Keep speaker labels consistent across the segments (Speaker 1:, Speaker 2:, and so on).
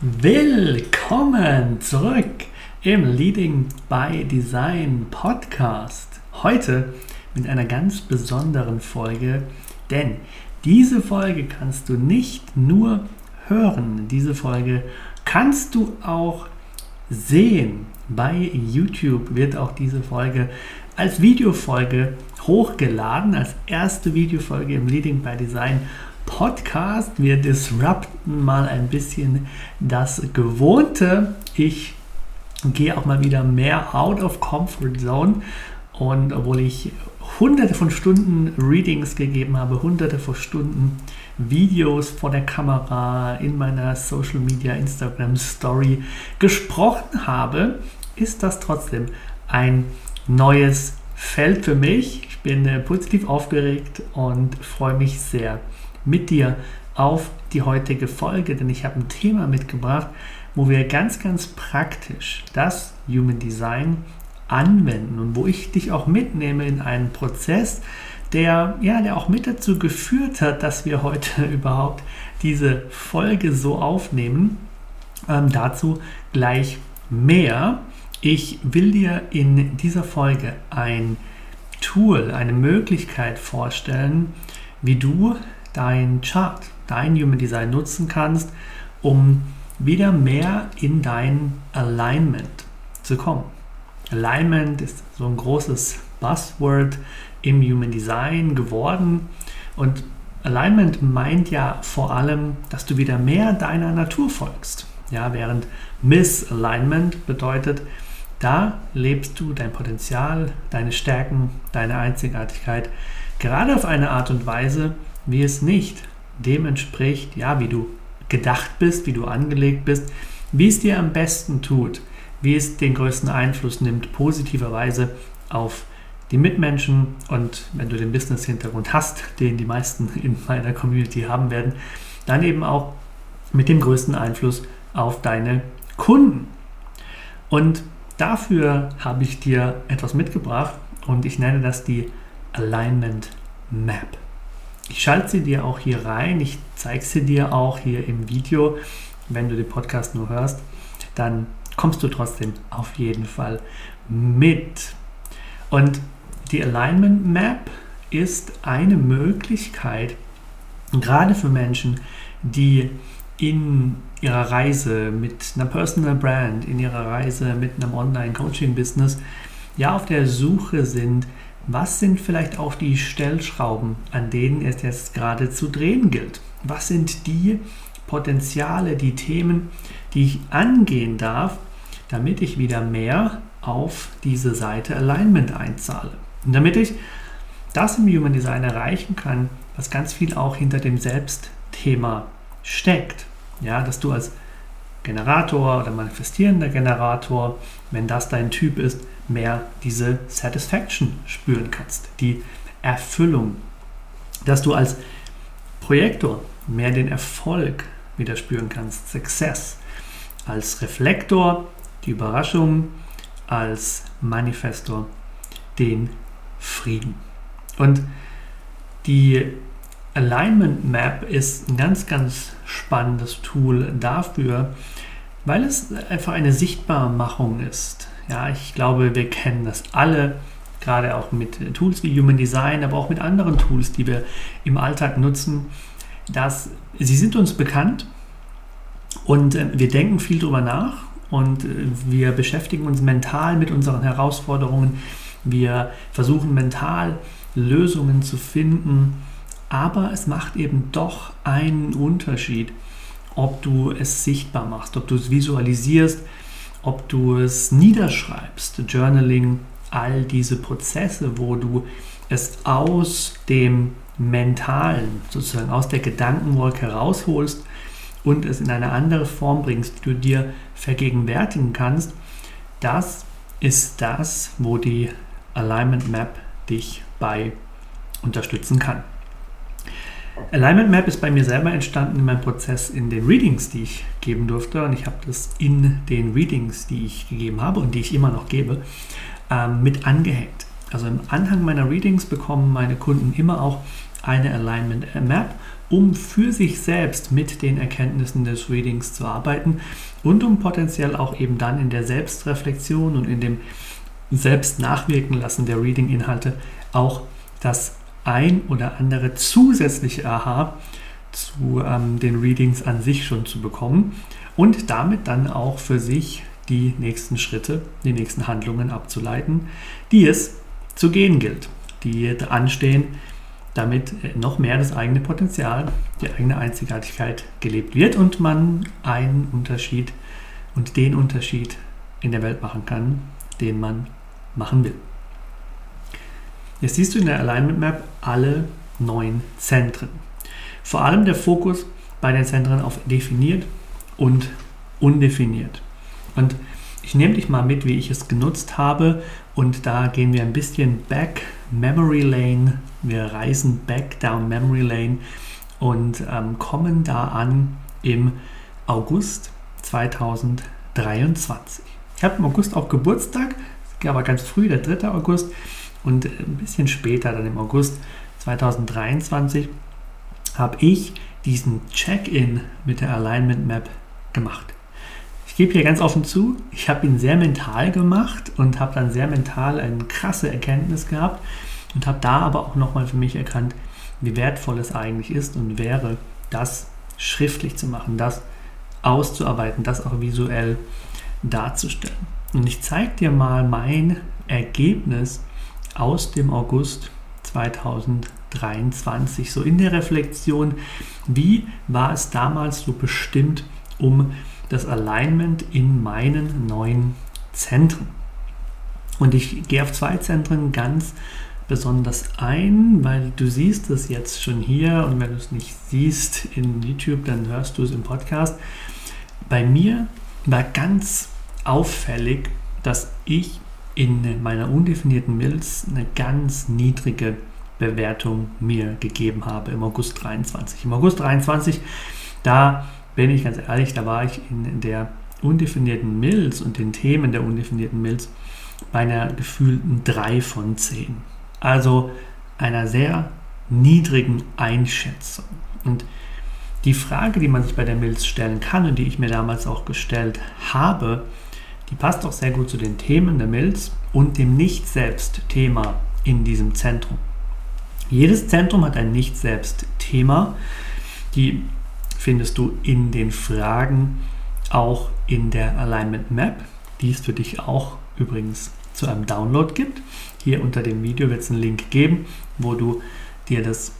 Speaker 1: Willkommen zurück im Leading by Design Podcast. Heute mit einer ganz besonderen Folge, denn diese Folge kannst du nicht nur hören, diese Folge kannst du auch sehen. Bei YouTube wird auch diese Folge als Videofolge hochgeladen, als erste Videofolge im Leading by Design Podcast. Wir disrupten mal ein bisschen das Gewohnte. Ich gehe auch mal wieder mehr out of comfort zone. Und obwohl ich hunderte von Stunden Readings gegeben habe, hunderte von Stunden Videos vor der Kamera in meiner Social Media Instagram Story gesprochen habe, ist das trotzdem ein neues Feld für mich. Ich bin äh, positiv aufgeregt und freue mich sehr mit dir auf die heutige Folge, denn ich habe ein Thema mitgebracht, wo wir ganz, ganz praktisch das Human Design anwenden und wo ich dich auch mitnehme in einen Prozess, der, ja, der auch mit dazu geführt hat, dass wir heute überhaupt diese Folge so aufnehmen. Ähm, dazu gleich mehr. Ich will dir in dieser Folge ein Tool, eine Möglichkeit vorstellen, wie du dein Chart, dein Human Design nutzen kannst, um wieder mehr in dein Alignment zu kommen. Alignment ist so ein großes Buzzword im Human Design geworden und Alignment meint ja vor allem, dass du wieder mehr deiner Natur folgst. Ja, während Misalignment bedeutet, da lebst du dein Potenzial, deine Stärken, deine Einzigartigkeit gerade auf eine Art und Weise, wie es nicht dem entspricht, ja, wie du gedacht bist, wie du angelegt bist, wie es dir am besten tut, wie es den größten Einfluss nimmt, positiverweise auf die Mitmenschen und wenn du den Business-Hintergrund hast, den die meisten in meiner Community haben werden, dann eben auch mit dem größten Einfluss auf deine Kunden. Und dafür habe ich dir etwas mitgebracht und ich nenne das die Alignment Map. Ich schalte sie dir auch hier rein. Ich zeige sie dir auch hier im Video. Wenn du den Podcast nur hörst, dann kommst du trotzdem auf jeden Fall mit. Und die Alignment Map ist eine Möglichkeit, gerade für Menschen, die in ihrer Reise mit einer Personal Brand, in ihrer Reise mit einem Online-Coaching-Business, ja auf der Suche sind was sind vielleicht auch die Stellschrauben, an denen es jetzt gerade zu drehen gilt? Was sind die Potenziale, die Themen, die ich angehen darf, damit ich wieder mehr auf diese Seite Alignment einzahle? Und damit ich das im Human Design erreichen kann, was ganz viel auch hinter dem Selbstthema steckt. Ja, dass du als Generator oder manifestierender Generator, wenn das dein Typ ist, mehr diese Satisfaction spüren kannst, die Erfüllung, dass du als Projektor mehr den Erfolg wieder spüren kannst, Success. Als Reflektor die Überraschung, als Manifestor den Frieden. Und die Alignment Map ist ein ganz, ganz spannendes Tool dafür, weil es einfach eine Sichtbarmachung ist. Ja, ich glaube, wir kennen das alle, gerade auch mit Tools wie Human Design, aber auch mit anderen Tools, die wir im Alltag nutzen, dass sie sind uns bekannt und äh, wir denken viel darüber nach und äh, wir beschäftigen uns mental mit unseren Herausforderungen. Wir versuchen mental Lösungen zu finden, aber es macht eben doch einen Unterschied, ob du es sichtbar machst, ob du es visualisierst, ob du es niederschreibst, Journaling, all diese Prozesse, wo du es aus dem Mentalen, sozusagen aus der Gedankenwolke herausholst und es in eine andere Form bringst, die du dir vergegenwärtigen kannst, das ist das, wo die Alignment Map dich bei unterstützen kann. Alignment Map ist bei mir selber entstanden in meinem Prozess in den Readings, die ich geben durfte. Und ich habe das in den Readings, die ich gegeben habe und die ich immer noch gebe, ähm, mit angehängt. Also im Anhang meiner Readings bekommen meine Kunden immer auch eine Alignment Map, um für sich selbst mit den Erkenntnissen des Readings zu arbeiten und um potenziell auch eben dann in der Selbstreflexion und in dem selbst nachwirken lassen der Reading-Inhalte auch das ein oder andere zusätzliche Aha zu ähm, den Readings an sich schon zu bekommen und damit dann auch für sich die nächsten Schritte, die nächsten Handlungen abzuleiten, die es zu gehen gilt, die anstehen, damit noch mehr das eigene Potenzial, die eigene Einzigartigkeit gelebt wird und man einen Unterschied und den Unterschied in der Welt machen kann, den man machen will. Jetzt siehst du in der Alignment Map alle neun Zentren. Vor allem der Fokus bei den Zentren auf definiert und undefiniert. Und ich nehme dich mal mit, wie ich es genutzt habe. Und da gehen wir ein bisschen back Memory Lane. Wir reisen back down Memory Lane und ähm, kommen da an im August 2023. Ich habe im August auch Geburtstag, aber ganz früh, der 3. August. Und ein bisschen später, dann im August 2023, habe ich diesen Check-in mit der Alignment Map gemacht. Ich gebe hier ganz offen zu, ich habe ihn sehr mental gemacht und habe dann sehr mental eine krasse Erkenntnis gehabt und habe da aber auch nochmal für mich erkannt, wie wertvoll es eigentlich ist und wäre, das schriftlich zu machen, das auszuarbeiten, das auch visuell darzustellen. Und ich zeige dir mal mein Ergebnis aus dem August 2023. So in der Reflexion, wie war es damals so bestimmt um das Alignment in meinen neuen Zentren? Und ich gehe auf zwei Zentren ganz besonders ein, weil du siehst es jetzt schon hier und wenn du es nicht siehst in YouTube, dann hörst du es im Podcast. Bei mir war ganz auffällig, dass ich in meiner undefinierten Mills eine ganz niedrige Bewertung mir gegeben habe im August 23. Im August 23, da bin ich ganz ehrlich, da war ich in der undefinierten Mills und den Themen der undefinierten Mills bei einer gefühlten 3 von 10. Also einer sehr niedrigen Einschätzung. Und die Frage, die man sich bei der Mills stellen kann und die ich mir damals auch gestellt habe, die passt auch sehr gut zu den Themen der Mills und dem Nicht-Selbst-Thema in diesem Zentrum. Jedes Zentrum hat ein Nicht-Selbst-Thema. Die findest du in den Fragen auch in der Alignment Map, die es für dich auch übrigens zu einem Download gibt. Hier unter dem Video wird es einen Link geben, wo du dir das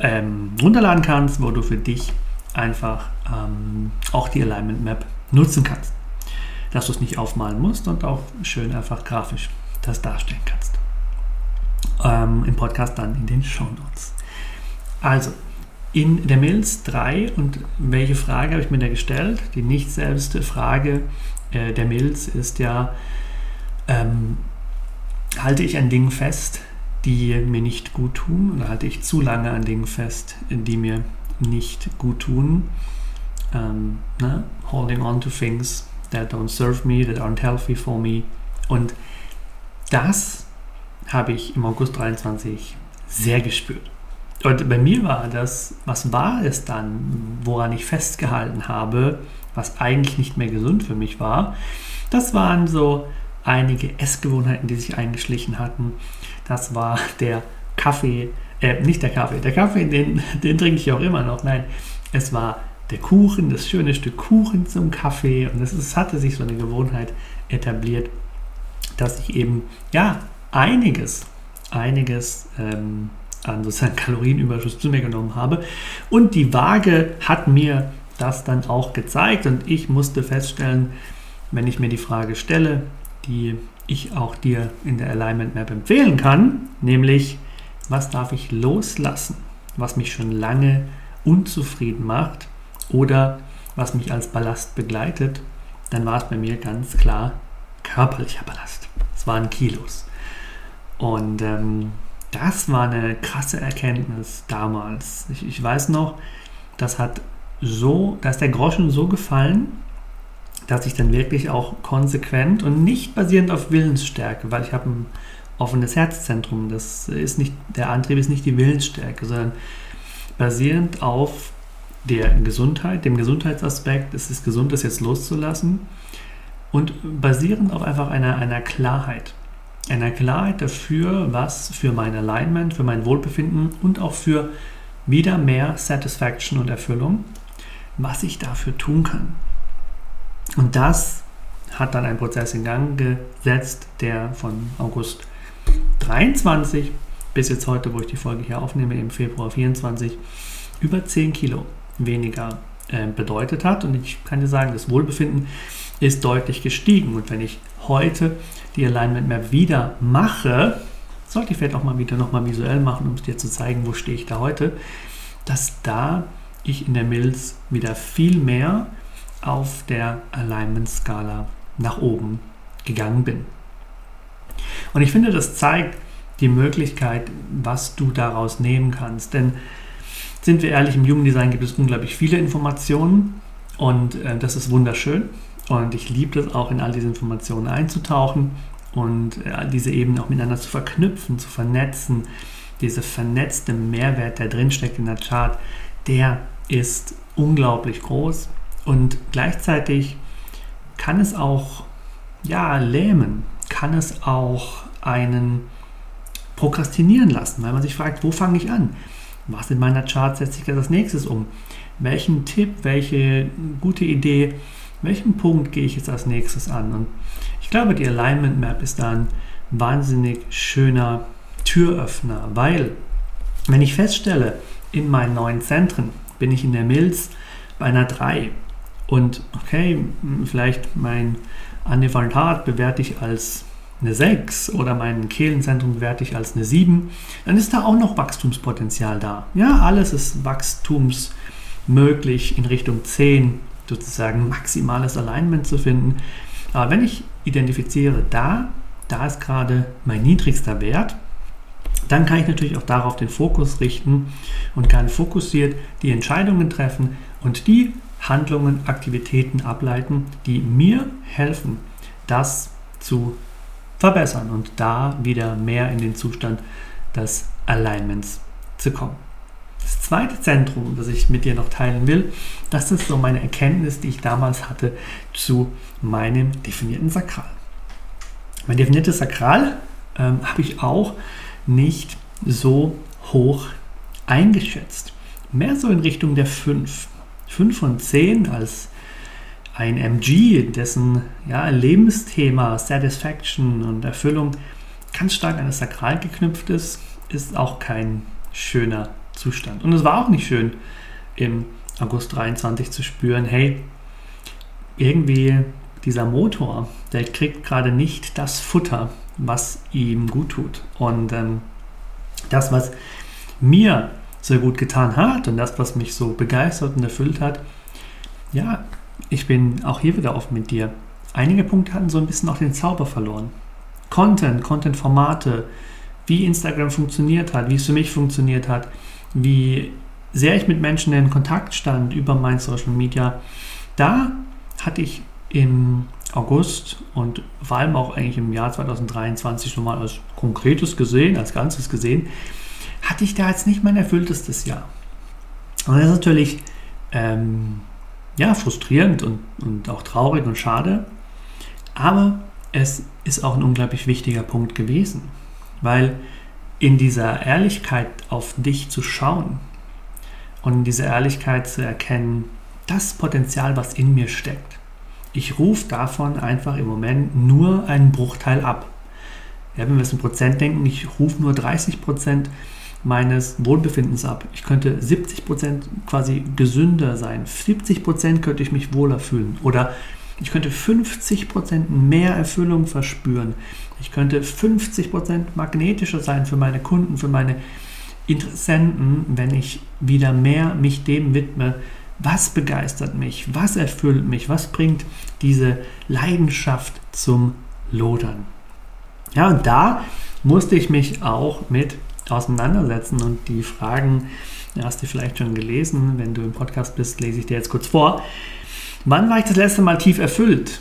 Speaker 1: ähm, runterladen kannst, wo du für dich einfach ähm, auch die Alignment Map nutzen kannst dass du es nicht aufmalen musst und auch schön einfach grafisch das darstellen kannst. Ähm, Im Podcast dann in den Show Notes. Also, in der Mills 3 und welche Frage habe ich mir da gestellt? Die nicht selbst Frage äh, der Mills ist ja, ähm, halte ich an Dingen fest, die mir nicht gut tun. Oder halte ich zu lange an Dingen fest, die mir nicht gut tun. Ähm, ne? Holding on to things that don't serve me, that aren't healthy for me. Und das habe ich im August 23 sehr gespürt. Und bei mir war das, was war es dann, woran ich festgehalten habe, was eigentlich nicht mehr gesund für mich war? Das waren so einige Essgewohnheiten, die sich eingeschlichen hatten. Das war der Kaffee, äh, nicht der Kaffee, der Kaffee, den, den trinke ich auch immer noch. Nein, es war der Kuchen, das schöne Stück Kuchen zum Kaffee. Und es hatte sich so eine Gewohnheit etabliert, dass ich eben, ja, einiges, einiges ähm, an sozusagen Kalorienüberschuss zu mir genommen habe. Und die Waage hat mir das dann auch gezeigt und ich musste feststellen, wenn ich mir die Frage stelle, die ich auch dir in der Alignment Map empfehlen kann, nämlich was darf ich loslassen, was mich schon lange unzufrieden macht oder was mich als Ballast begleitet, dann war es bei mir ganz klar körperlicher Ballast. Es waren Kilos. Und ähm, das war eine krasse Erkenntnis damals. Ich, ich weiß noch, das hat so, da ist der Groschen so gefallen, dass ich dann wirklich auch konsequent und nicht basierend auf Willensstärke, weil ich habe ein offenes Herzzentrum, das ist nicht, der Antrieb ist nicht die Willensstärke, sondern basierend auf der Gesundheit, dem Gesundheitsaspekt, es ist gesund, das jetzt loszulassen und basierend auf einfach einer, einer Klarheit einer Klarheit dafür, was für mein Alignment, für mein Wohlbefinden und auch für wieder mehr Satisfaction und Erfüllung, was ich dafür tun kann. Und das hat dann einen Prozess in Gang gesetzt, der von August 23 bis jetzt heute, wo ich die Folge hier aufnehme, im Februar 24, über 10 Kilo weniger äh, bedeutet hat. Und ich kann dir sagen, das Wohlbefinden ist deutlich gestiegen. Und wenn ich heute die Alignment Map wieder mache, sollte ich vielleicht auch mal wieder nochmal visuell machen, um es dir zu zeigen, wo stehe ich da heute, dass da ich in der Mills wieder viel mehr auf der Alignment-Skala nach oben gegangen bin. Und ich finde, das zeigt die Möglichkeit, was du daraus nehmen kannst. Denn sind wir ehrlich, im Human Design gibt es unglaublich viele Informationen und äh, das ist wunderschön. Und ich liebe es auch, in all diese Informationen einzutauchen und äh, diese Ebenen auch miteinander zu verknüpfen, zu vernetzen. Dieser vernetzte Mehrwert, der drinsteckt in der Chart, der ist unglaublich groß und gleichzeitig kann es auch ja, lähmen, kann es auch einen prokrastinieren lassen, weil man sich fragt, wo fange ich an? Was in meiner Chart setze ich als nächstes um? Welchen Tipp, welche gute Idee welchen Punkt gehe ich jetzt als nächstes an? Und ich glaube, die Alignment Map ist da ein wahnsinnig schöner Türöffner, weil wenn ich feststelle, in meinen neuen Zentren bin ich in der Milz bei einer 3 und okay, vielleicht mein Anivaltat bewerte ich als eine 6 oder mein Kehlenzentrum bewerte ich als eine 7, dann ist da auch noch Wachstumspotenzial da. Ja, alles ist wachstumsmöglich in Richtung 10, sozusagen maximales Alignment zu finden. Aber wenn ich identifiziere, da, da ist gerade mein niedrigster Wert, dann kann ich natürlich auch darauf den Fokus richten und kann fokussiert die Entscheidungen treffen und die Handlungen, Aktivitäten ableiten, die mir helfen, das zu verbessern und da wieder mehr in den Zustand des Alignments zu kommen. Das zweite Zentrum, das ich mit dir noch teilen will, das ist so meine Erkenntnis, die ich damals hatte zu meinem definierten Sakral. Mein definiertes Sakral ähm, habe ich auch nicht so hoch eingeschätzt. Mehr so in Richtung der 5. 5 von 10 als ein MG, dessen ja, Lebensthema Satisfaction und Erfüllung ganz stark an das Sakral geknüpft ist, ist auch kein schöner Zustand. Und es war auch nicht schön, im August 23 zu spüren, hey, irgendwie dieser Motor, der kriegt gerade nicht das Futter, was ihm gut tut. Und ähm, das, was mir sehr gut getan hat und das, was mich so begeistert und erfüllt hat, ja, ich bin auch hier wieder offen mit dir. Einige Punkte hatten so ein bisschen auch den Zauber verloren. Content, Content-Formate, wie Instagram funktioniert hat, wie es für mich funktioniert hat, wie sehr ich mit Menschen in Kontakt stand über mein Social Media, da hatte ich im August und vor allem auch eigentlich im Jahr 2023 schon mal als konkretes gesehen, als Ganzes gesehen, hatte ich da jetzt nicht mein erfülltestes Jahr. Und das ist natürlich ähm, ja, frustrierend und, und auch traurig und schade, aber es ist auch ein unglaublich wichtiger Punkt gewesen, weil in dieser Ehrlichkeit auf dich zu schauen und in dieser Ehrlichkeit zu erkennen, das Potenzial, was in mir steckt, ich rufe davon einfach im Moment nur einen Bruchteil ab. Ja, wenn wir es in Prozent denken, ich rufe nur 30 Prozent meines Wohlbefindens ab. Ich könnte 70 Prozent quasi gesünder sein. 70 Prozent könnte ich mich wohler fühlen. Oder ich könnte 50 Prozent mehr Erfüllung verspüren. Ich könnte 50 Prozent magnetischer sein für meine Kunden, für meine Interessenten, wenn ich wieder mehr mich dem widme, was begeistert mich? Was erfüllt mich? Was bringt diese Leidenschaft zum Lodern? Ja, und da musste ich mich auch mit auseinandersetzen und die Fragen hast du vielleicht schon gelesen. Wenn du im Podcast bist, lese ich dir jetzt kurz vor. Wann war ich das letzte Mal tief erfüllt?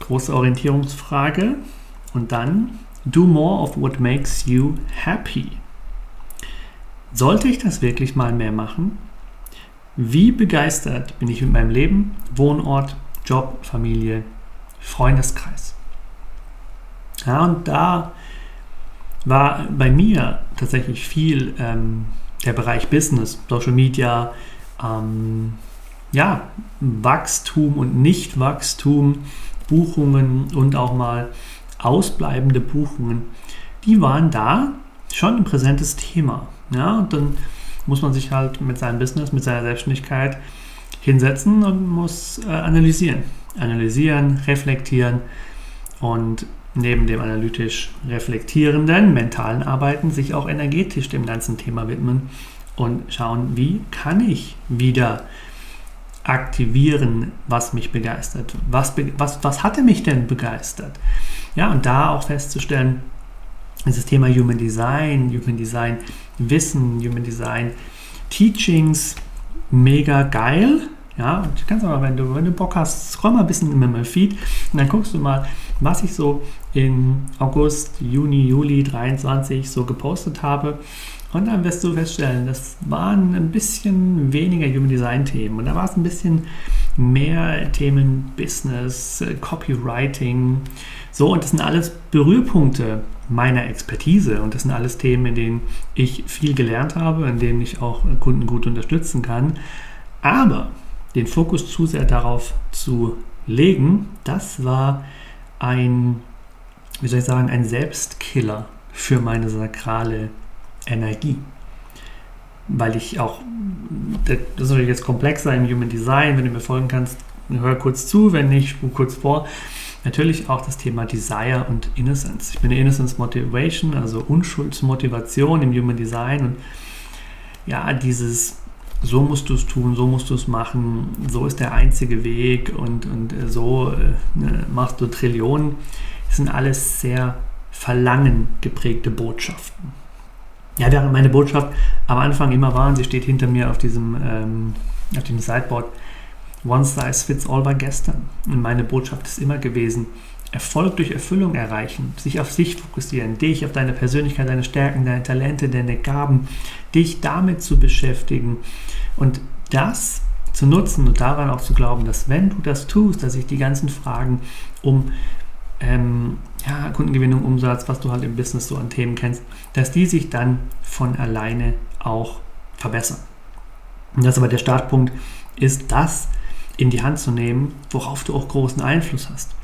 Speaker 1: Große Orientierungsfrage. Und dann, do more of what makes you happy. Sollte ich das wirklich mal mehr machen? Wie begeistert bin ich mit meinem Leben, Wohnort, Job, Familie, Freundeskreis? Ja, und da war bei mir tatsächlich viel ähm, der Bereich Business, Social Media, ähm, ja, Wachstum und Nichtwachstum, Buchungen und auch mal ausbleibende Buchungen, die waren da schon ein präsentes Thema. Ja, und dann muss man sich halt mit seinem Business, mit seiner Selbstständigkeit hinsetzen und muss äh, analysieren. Analysieren, reflektieren und neben dem analytisch reflektierenden, mentalen Arbeiten sich auch energetisch dem ganzen Thema widmen und schauen, wie kann ich wieder aktivieren, was mich begeistert. Was, was, was hatte mich denn begeistert? Ja, und da auch festzustellen, dieses Thema Human Design, Human Design Wissen, Human Design Teachings, mega geil. Ja, du kannst aber, wenn du, wenn du Bock hast, scroll mal ein bisschen in meinem Feed und dann guckst du mal, was ich so in August, Juni, Juli 23 so gepostet habe. Und dann wirst du feststellen, das waren ein bisschen weniger Human Design Themen und da war es ein bisschen mehr Themen Business, Copywriting. So, und das sind alles Berührpunkte meiner Expertise und das sind alles Themen, in denen ich viel gelernt habe, in denen ich auch Kunden gut unterstützen kann. Aber den Fokus zu sehr darauf zu legen, das war ein, wie soll ich sagen, ein Selbstkiller für meine sakrale Energie. Weil ich auch, das ist natürlich jetzt komplexer im Human Design, wenn du mir folgen kannst, hör kurz zu, wenn nicht, spur kurz vor. Natürlich auch das Thema Desire und Innocence. Ich bin Innocence Motivation, also Unschuldsmotivation im Human Design und ja, dieses so musst du es tun, so musst du es machen, so ist der einzige Weg und, und so äh, ne, machst du Trillionen. Das sind alles sehr verlangen geprägte Botschaften. Ja, während meine Botschaft am Anfang immer war, und sie steht hinter mir auf diesem, ähm, auf dem Sideboard, One Size Fits All war gestern. Und meine Botschaft ist immer gewesen, Erfolg durch Erfüllung erreichen, sich auf sich fokussieren, dich, auf deine Persönlichkeit, deine Stärken, deine Talente, deine Gaben, dich damit zu beschäftigen und das zu nutzen und daran auch zu glauben, dass wenn du das tust, dass sich die ganzen Fragen um ähm, ja, Kundengewinnung, Umsatz, was du halt im Business so an Themen kennst, dass die sich dann von alleine auch verbessern. Und das aber der Startpunkt ist, das in die Hand zu nehmen, worauf du auch großen Einfluss hast.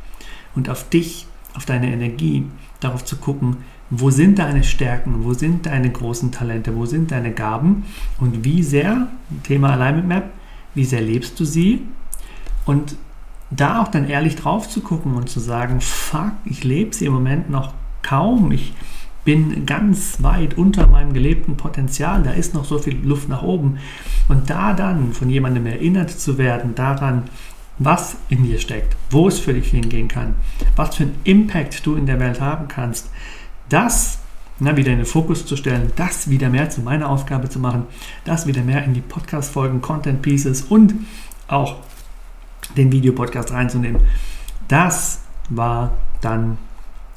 Speaker 1: Und auf dich, auf deine Energie, darauf zu gucken, wo sind deine Stärken, wo sind deine großen Talente, wo sind deine Gaben und wie sehr, Thema Alignment Map, wie sehr lebst du sie? Und da auch dann ehrlich drauf zu gucken und zu sagen, fuck, ich lebe sie im Moment noch kaum, ich bin ganz weit unter meinem gelebten Potenzial, da ist noch so viel Luft nach oben. Und da dann von jemandem erinnert zu werden daran, was in dir steckt, wo es für dich hingehen kann, was für einen Impact du in der Welt haben kannst, das na, wieder in den Fokus zu stellen, das wieder mehr zu meiner Aufgabe zu machen, das wieder mehr in die Podcast-Folgen, Content Pieces und auch den Videopodcast reinzunehmen. Das war dann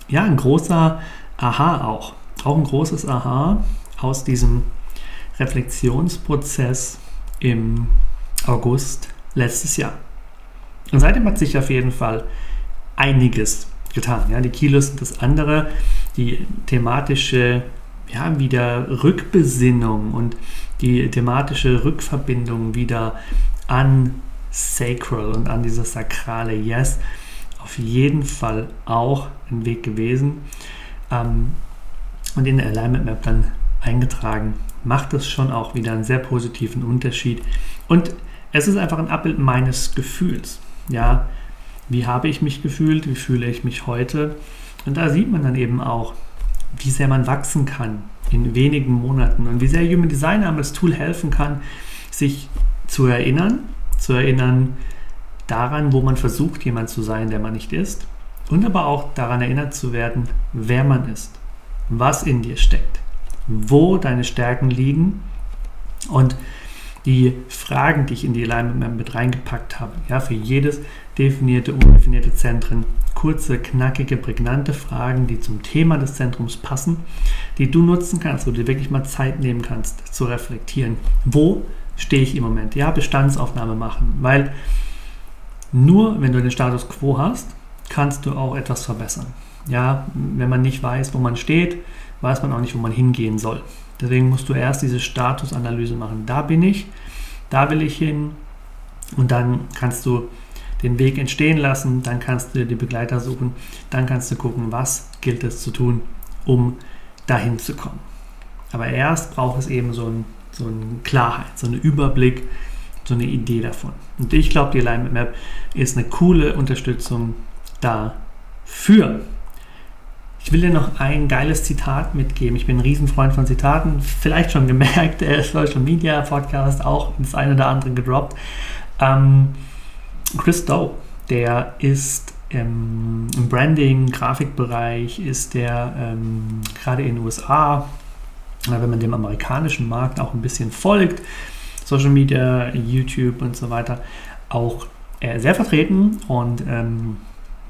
Speaker 1: ja ein großer Aha auch. Auch ein großes Aha aus diesem Reflexionsprozess im August letztes Jahr. Und seitdem hat sich auf jeden Fall einiges getan. Ja, die Kilos sind das andere, die thematische ja, wieder Rückbesinnung und die thematische Rückverbindung wieder an Sacral und an dieses sakrale Yes auf jeden Fall auch ein Weg gewesen ähm, und in der Alignment Map dann eingetragen. Macht das schon auch wieder einen sehr positiven Unterschied und es ist einfach ein Abbild meines Gefühls. Ja, wie habe ich mich gefühlt, wie fühle ich mich heute. Und da sieht man dann eben auch, wie sehr man wachsen kann in wenigen Monaten und wie sehr Human Design einem als Tool helfen kann, sich zu erinnern, zu erinnern daran, wo man versucht, jemand zu sein, der man nicht ist und aber auch daran erinnert zu werden, wer man ist, was in dir steckt, wo deine Stärken liegen und die Fragen, die ich in die Alignment mit reingepackt habe. Ja, für jedes definierte, undefinierte Zentren kurze, knackige, prägnante Fragen, die zum Thema des Zentrums passen, die du nutzen kannst, wo du dir wirklich mal Zeit nehmen kannst zu reflektieren. Wo stehe ich im Moment? Ja, Bestandsaufnahme machen, weil nur wenn du den Status quo hast, kannst du auch etwas verbessern. Ja, wenn man nicht weiß, wo man steht, weiß man auch nicht, wo man hingehen soll. Deswegen musst du erst diese Statusanalyse machen. Da bin ich, da will ich hin und dann kannst du den Weg entstehen lassen, dann kannst du dir die Begleiter suchen, dann kannst du gucken, was gilt es zu tun, um dahin zu kommen. Aber erst braucht es eben so, ein, so eine Klarheit, so einen Überblick, so eine Idee davon. Und ich glaube, die Alignment Map ist eine coole Unterstützung dafür. Ich will dir noch ein geiles Zitat mitgeben. Ich bin ein Riesenfreund von Zitaten. Vielleicht schon gemerkt, der Social Media Podcast auch das eine oder andere gedroppt. Ähm, Chris Doe, der ist im Branding, Grafikbereich, ist der ähm, gerade in den USA, wenn man dem amerikanischen Markt auch ein bisschen folgt, Social Media, YouTube und so weiter, auch äh, sehr vertreten und ähm,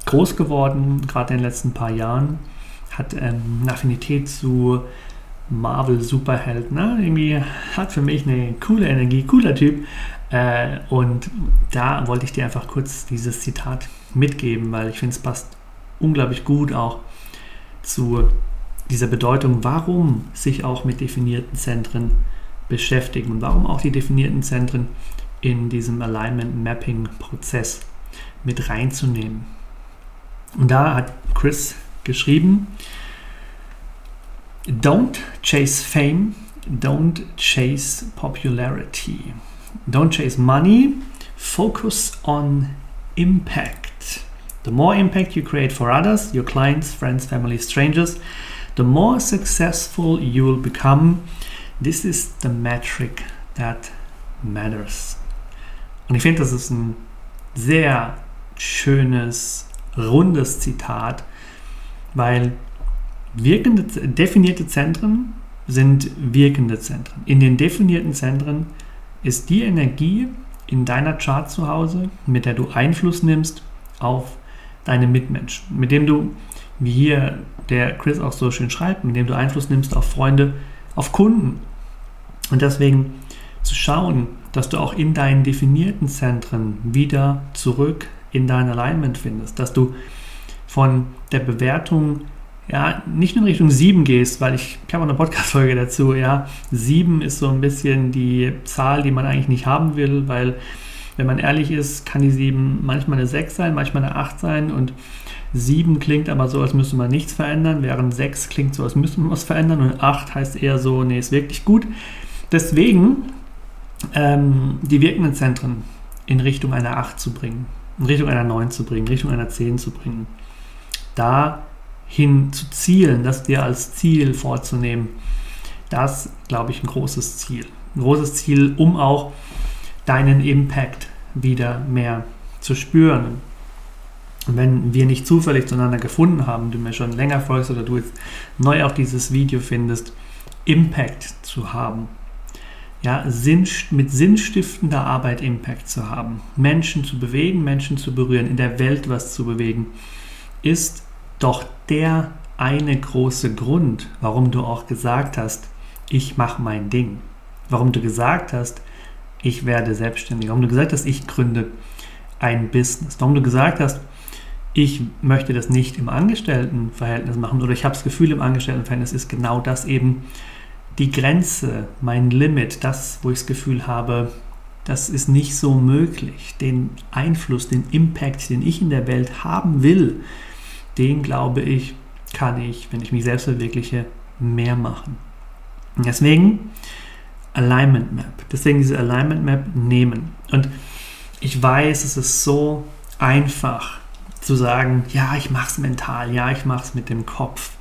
Speaker 1: groß geworden, gerade in den letzten paar Jahren hat ähm, eine Affinität zu Marvel Superhelden. Ne? Irgendwie hat für mich eine coole Energie, cooler Typ. Äh, und da wollte ich dir einfach kurz dieses Zitat mitgeben, weil ich finde, es passt unglaublich gut auch zu dieser Bedeutung, warum sich auch mit definierten Zentren beschäftigen und warum auch die definierten Zentren in diesem Alignment Mapping Prozess mit reinzunehmen. Und da hat Chris geschrieben, Don't chase fame, don't chase popularity, don't chase money, focus on impact. The more impact you create for others, your clients, friends, family, strangers, the more successful you will become. This is the metric that matters. Und ich finde, das ist ein sehr schönes, rundes Zitat, weil wirkende, definierte Zentren sind wirkende Zentren. In den definierten Zentren ist die Energie in deiner Chart zu Hause, mit der du Einfluss nimmst auf deine Mitmenschen, mit dem du, wie hier der Chris auch so schön schreibt, mit dem du Einfluss nimmst auf Freunde, auf Kunden. Und deswegen zu schauen, dass du auch in deinen definierten Zentren wieder zurück in dein Alignment findest, dass du von der Bewertung ja, nicht nur in Richtung 7 gehst, weil ich, ich habe eine Podcast-Folge dazu, ja, 7 ist so ein bisschen die Zahl, die man eigentlich nicht haben will, weil, wenn man ehrlich ist, kann die 7 manchmal eine 6 sein, manchmal eine 8 sein und 7 klingt aber so, als müsste man nichts verändern, während 6 klingt so, als müsste man was verändern und 8 heißt eher so, nee, ist wirklich gut. Deswegen ähm, die wirkenden Zentren in Richtung einer 8 zu bringen, in Richtung einer 9 zu bringen, in Richtung einer 10 zu bringen. Da hin zu zielen, das dir als Ziel vorzunehmen, das, glaube ich, ein großes Ziel. Ein großes Ziel, um auch deinen Impact wieder mehr zu spüren. wenn wir nicht zufällig zueinander gefunden haben, du mir schon länger folgst oder du jetzt neu auf dieses Video findest, Impact zu haben. Ja, Sinn, mit sinnstiftender Arbeit Impact zu haben, Menschen zu bewegen, Menschen zu berühren, in der Welt was zu bewegen, ist doch der eine große Grund, warum du auch gesagt hast, ich mache mein Ding. Warum du gesagt hast, ich werde selbstständig. Warum du gesagt hast, ich gründe ein Business. Warum du gesagt hast, ich möchte das nicht im Angestelltenverhältnis machen oder ich habe das Gefühl, im Angestelltenverhältnis ist genau das eben die Grenze, mein Limit, das, wo ich das Gefühl habe, das ist nicht so möglich. Den Einfluss, den Impact, den ich in der Welt haben will, den glaube ich, kann ich, wenn ich mich selbst verwirkliche, mehr machen. Deswegen Alignment Map. Deswegen diese Alignment Map nehmen. Und ich weiß, es ist so einfach zu sagen, ja, ich mache es mental, ja, ich mache es mit dem Kopf.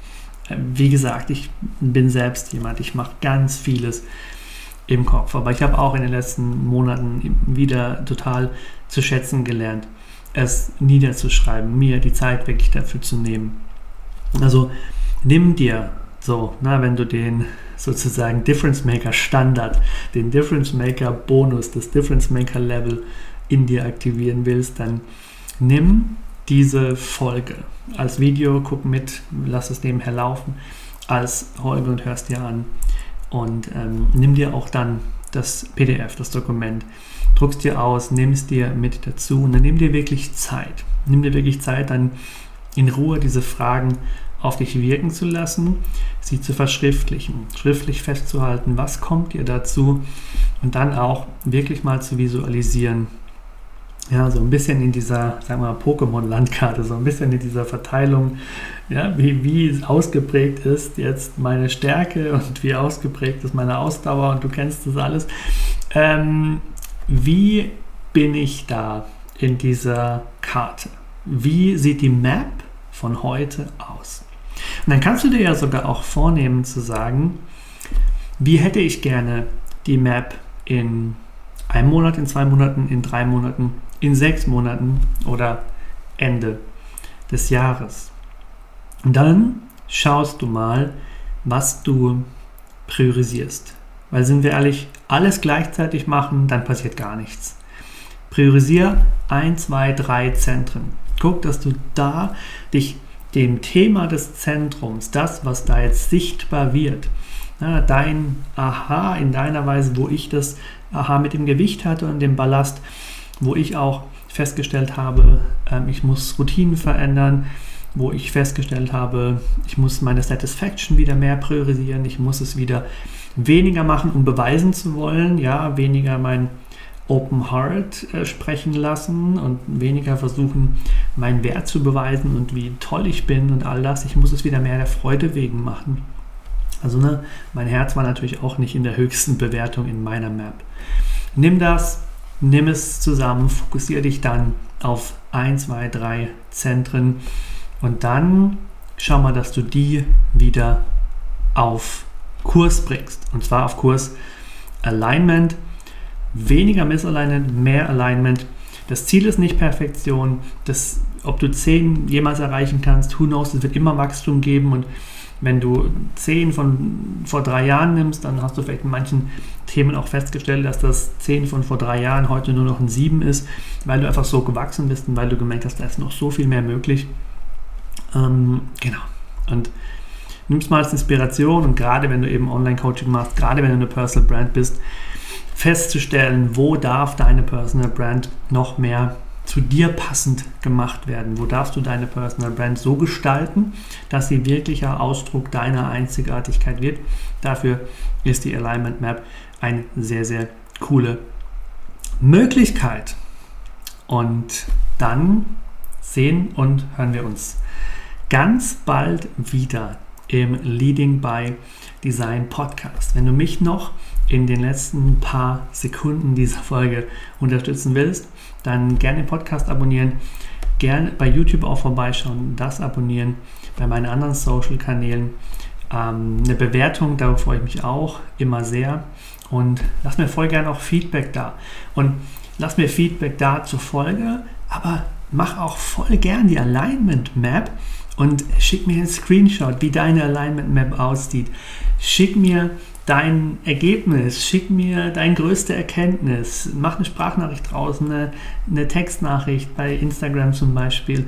Speaker 1: Wie gesagt, ich bin selbst jemand, ich mache ganz vieles im Kopf. Aber ich habe auch in den letzten Monaten wieder total zu schätzen gelernt, es niederzuschreiben, mir die Zeit wirklich dafür zu nehmen. Also nimm dir so, na, wenn du den sozusagen Difference Maker Standard, den Difference Maker Bonus, das Difference Maker Level in dir aktivieren willst, dann nimm diese Folge als Video, guck mit, lass es nebenher laufen, als Folge und hörst dir an. Und ähm, nimm dir auch dann das PDF, das Dokument, druckst dir aus, nimm es dir mit dazu und dann nimm dir wirklich Zeit. Nimm dir wirklich Zeit, dann in Ruhe diese Fragen auf dich wirken zu lassen, sie zu verschriftlichen, schriftlich festzuhalten, was kommt dir dazu und dann auch wirklich mal zu visualisieren, ja, so ein bisschen in dieser, sagen wir mal, Pokémon-Landkarte, so ein bisschen in dieser Verteilung, ja, wie, wie ausgeprägt ist jetzt meine Stärke und wie ausgeprägt ist meine Ausdauer und du kennst das alles. Ähm, wie bin ich da in dieser Karte? Wie sieht die Map von heute aus? Und dann kannst du dir ja sogar auch vornehmen zu sagen, wie hätte ich gerne die Map in einem Monat, in zwei Monaten, in drei Monaten, in sechs Monaten oder Ende des Jahres. Und dann schaust du mal, was du priorisierst. Weil sind wir ehrlich, alles gleichzeitig machen, dann passiert gar nichts. Priorisiere ein, zwei, drei Zentren. Guck, dass du da dich dem Thema des Zentrums, das, was da jetzt sichtbar wird, ja, dein Aha in deiner Weise, wo ich das Aha mit dem Gewicht hatte und dem Ballast, wo ich auch festgestellt habe, ähm, ich muss Routinen verändern, wo ich festgestellt habe, ich muss meine Satisfaction wieder mehr priorisieren, ich muss es wieder weniger machen, um beweisen zu wollen, ja, weniger mein Open Heart äh, sprechen lassen und weniger versuchen, meinen Wert zu beweisen und wie toll ich bin und all das. Ich muss es wieder mehr der Freude wegen machen. Also ne, mein Herz war natürlich auch nicht in der höchsten Bewertung in meiner Map. Nimm das, nimm es zusammen, fokussiere dich dann auf 1, 2, 3 Zentren und dann schau mal, dass du die wieder auf Kurs bringst. Und zwar auf Kurs Alignment weniger Misalignment, mehr Alignment. Das Ziel ist nicht Perfektion. Das, ob du 10 jemals erreichen kannst, who knows, es wird immer Wachstum geben und wenn du 10 von vor drei Jahren nimmst, dann hast du vielleicht in manchen Themen auch festgestellt, dass das 10 von vor drei Jahren heute nur noch ein 7 ist, weil du einfach so gewachsen bist und weil du gemerkt hast, da ist noch so viel mehr möglich. Ähm, genau. Und nimmst mal als Inspiration und gerade wenn du eben Online-Coaching machst, gerade wenn du eine Personal Brand bist, festzustellen, wo darf deine Personal Brand noch mehr zu dir passend gemacht werden? Wo darfst du deine Personal Brand so gestalten, dass sie wirklicher Ausdruck deiner Einzigartigkeit wird? Dafür ist die Alignment Map eine sehr, sehr coole Möglichkeit. Und dann sehen und hören wir uns ganz bald wieder im Leading by Design Podcast. Wenn du mich noch in den letzten paar Sekunden dieser Folge unterstützen willst, dann gerne den Podcast abonnieren, gerne bei YouTube auch vorbeischauen, das abonnieren, bei meinen anderen Social-Kanälen. Ähm, eine Bewertung, darauf freue ich mich auch immer sehr. Und lass mir voll gerne auch Feedback da. Und lass mir Feedback da zur Folge, aber mach auch voll gern die Alignment Map und schick mir einen Screenshot, wie deine Alignment Map aussieht. Schick mir dein Ergebnis, schick mir deine größte Erkenntnis, mach eine Sprachnachricht draus, eine, eine Textnachricht bei Instagram zum Beispiel.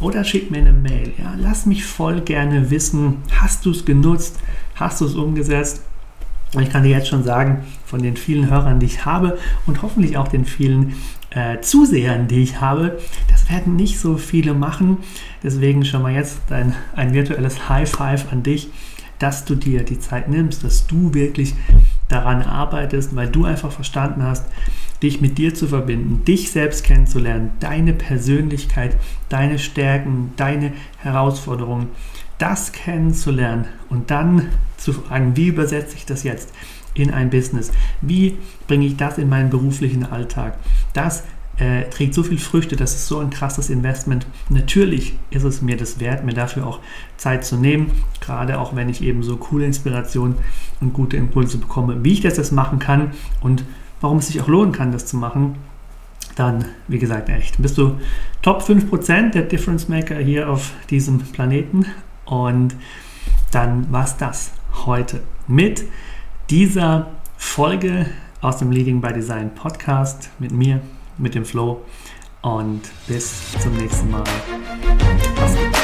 Speaker 1: Oder schick mir eine Mail. Ja, lass mich voll gerne wissen, hast du es genutzt, hast du es umgesetzt? Und ich kann dir jetzt schon sagen, von den vielen Hörern, die ich habe und hoffentlich auch den vielen äh, Zusehern, die ich habe, das werden nicht so viele machen. Deswegen schon mal jetzt ein, ein virtuelles High Five an dich, dass du dir die Zeit nimmst, dass du wirklich daran arbeitest, weil du einfach verstanden hast, dich mit dir zu verbinden, dich selbst kennenzulernen, deine Persönlichkeit, deine Stärken, deine Herausforderungen, das kennenzulernen und dann zu fragen, wie übersetze ich das jetzt in ein Business? Wie bringe ich das in meinen beruflichen Alltag? Das äh, trägt so viel Früchte, das ist so ein krasses Investment. Natürlich ist es mir das wert, mir dafür auch Zeit zu nehmen, gerade auch wenn ich eben so coole Inspirationen und gute Impulse bekomme, wie ich das jetzt machen kann und warum es sich auch lohnen kann, das zu machen. Dann, wie gesagt, echt, bist du Top 5% der Difference Maker hier auf diesem Planeten und dann war es das heute mit dieser Folge aus dem Leading by Design Podcast mit mir, mit dem Flow und bis zum nächsten Mal. Mach's gut.